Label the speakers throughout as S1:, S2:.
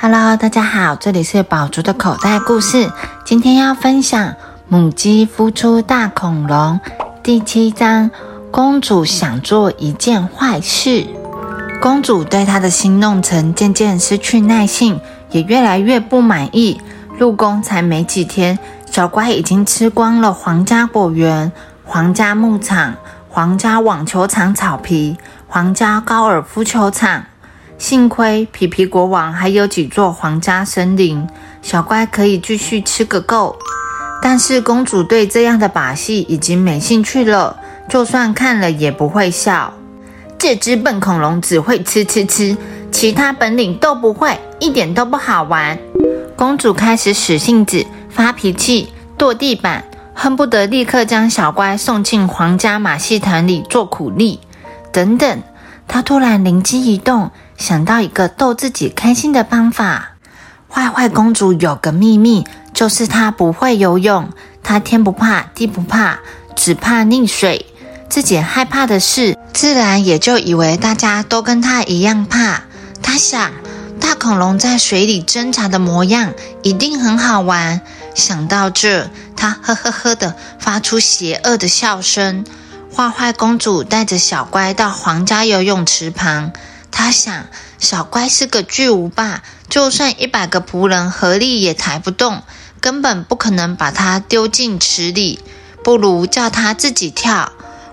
S1: Hello，大家好，这里是宝竹的口袋故事。今天要分享母鸡孵出大恐龙第七章。公主想做一件坏事，公主对她的新弄臣渐渐失去耐性，也越来越不满意。入宫才没几天，小乖已经吃光了皇家果园、皇家牧场、皇家网球场草皮、皇家高尔夫球场。幸亏皮皮国王还有几座皇家森林，小乖可以继续吃个够。但是公主对这样的把戏已经没兴趣了，就算看了也不会笑。这只笨恐龙只会吃吃吃，其他本领都不会，一点都不好玩。公主开始使性子、发脾气、跺地板，恨不得立刻将小乖送进皇家马戏团里做苦力。等等，她突然灵机一动。想到一个逗自己开心的方法。坏坏公主有个秘密，就是她不会游泳。她天不怕地不怕，只怕溺水。自己害怕的事，自然也就以为大家都跟她一样怕。她想，大恐龙在水里挣扎的模样一定很好玩。想到这，她呵呵呵的发出邪恶的笑声。坏坏公主带着小乖到皇家游泳池旁。他想，小乖是个巨无霸，就算一百个仆人合力也抬不动，根本不可能把他丢进池里。不如叫他自己跳。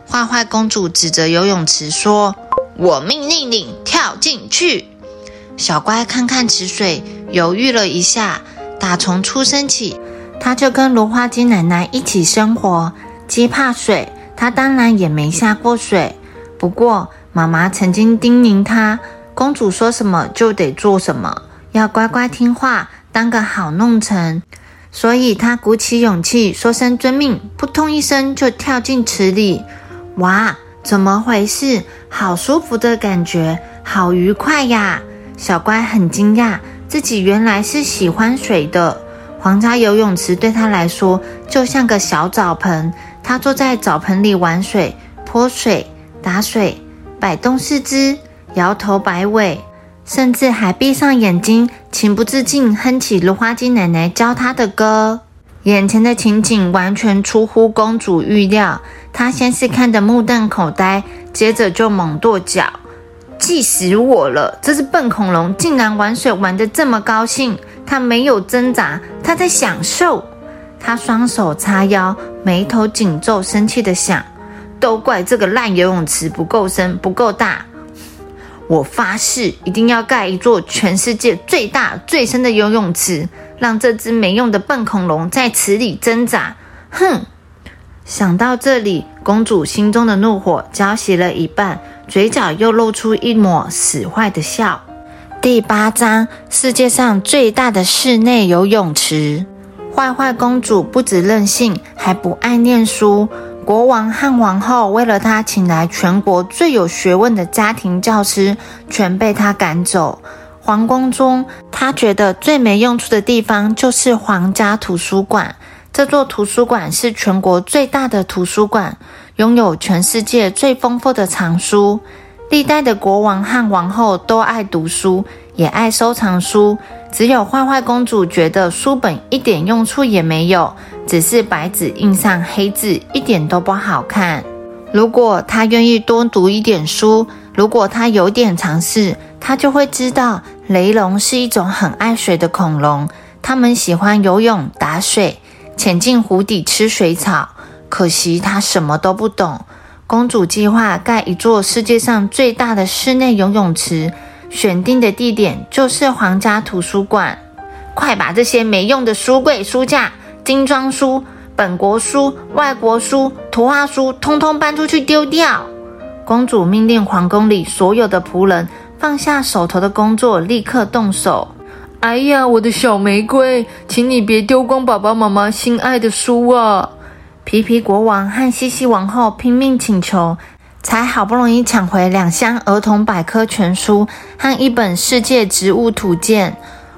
S1: 坏坏公主指着游泳池说：“我命令你跳进去。”小乖看看池水，犹豫了一下。打从出生起，他就跟芦花鸡奶奶一起生活。鸡怕水，他当然也没下过水。不过，妈妈曾经叮咛她，公主说什么就得做什么，要乖乖听话，当个好弄臣。所以她鼓起勇气说声遵命，扑通一声就跳进池里。哇，怎么回事？好舒服的感觉，好愉快呀！小乖很惊讶，自己原来是喜欢水的。皇家游泳池对他来说就像个小澡盆，他坐在澡盆里玩水、泼水、打水。摆动四肢，摇头摆尾，甚至还闭上眼睛，情不自禁哼起芦花鸡奶奶教他的歌。眼前的情景完全出乎公主预料，她先是看得目瞪口呆，接着就猛跺脚，气死我了！这只笨恐龙竟然玩水玩得这么高兴，它没有挣扎，它在享受。它双手叉腰，眉头紧皱，生气地想。都怪这个烂游泳池不够深、不够大。我发誓一定要盖一座全世界最大、最深的游泳池，让这只没用的笨恐龙在池里挣扎。哼！想到这里，公主心中的怒火浇熄了一半，嘴角又露出一抹使坏的笑。第八章：世界上最大的室内游泳池。坏坏公主不止任性，还不爱念书。国王和王后为了他请来全国最有学问的家庭教师，全被他赶走。皇宫中，他觉得最没用处的地方就是皇家图书馆。这座图书馆是全国最大的图书馆，拥有全世界最丰富的藏书。历代的国王和王后都爱读书，也爱收藏书。只有坏坏公主觉得书本一点用处也没有，只是白纸印上黑字，一点都不好看。如果她愿意多读一点书，如果她有点尝试，她就会知道雷龙是一种很爱水的恐龙，它们喜欢游泳、打水、潜进湖底吃水草。可惜她什么都不懂。公主计划盖一座世界上最大的室内游泳池。选定的地点就是皇家图书馆。快把这些没用的书柜、书架、精装书、本国书、外国书、图画书，通通搬出去丢掉！公主命令皇宫里所有的仆人放下手头的工作，立刻动手。哎呀，我的小玫瑰，请你别丢光爸爸妈妈心爱的书啊！皮皮国王和西西王后拼命请求。才好不容易抢回两箱儿童百科全书和一本世界植物图鉴。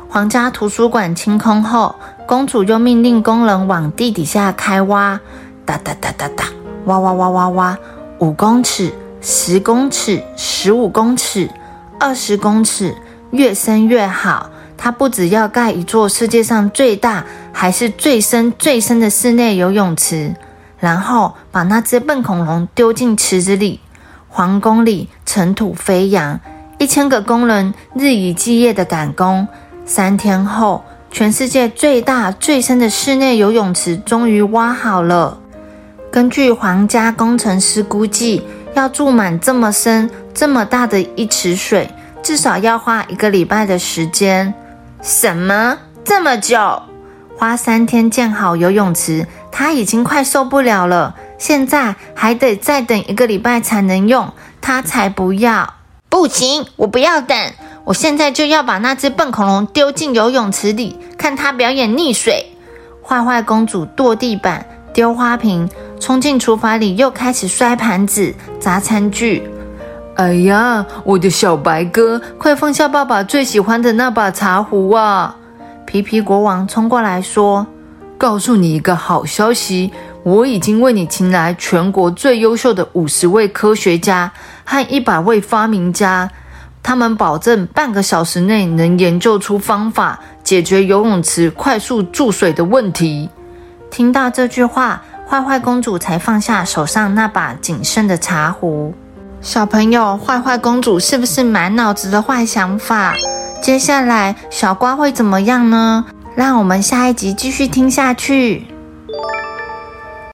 S1: 皇家图书馆清空后，公主又命令工人往地底下开挖，哒哒哒哒哒，挖挖挖挖挖，五公尺、十公尺、十五公尺、二十公尺，越深越好。他不只要盖一座世界上最大，还是最深最深的室内游泳池，然后把那只笨恐龙丢进池子里。皇宫里尘土飞扬，一千个工人日以继夜的赶工。三天后，全世界最大最深的室内游泳池终于挖好了。根据皇家工程师估计，要注满这么深、这么大的一池水，至少要花一个礼拜的时间。什么？这么久？花三天建好游泳池，他已经快受不了了。现在还得再等一个礼拜才能用，他才不要！不行，我不要等，我现在就要把那只笨恐龙丢进游泳池里，看它表演溺水。坏坏公主跺地板、丢花瓶，冲进厨房里，又开始摔盘子、砸餐具。哎呀，我的小白哥，快放下爸爸最喜欢的那把茶壶啊！皮皮国王冲过来说：“告诉你一个好消息。”我已经为你请来全国最优秀的五十位科学家和一百位发明家，他们保证半个小时内能研究出方法，解决游泳池快速注水的问题。听到这句话，坏坏公主才放下手上那把仅剩的茶壶。小朋友，坏坏公主是不是满脑子的坏想法？接下来小瓜会怎么样呢？让我们下一集继续听下去。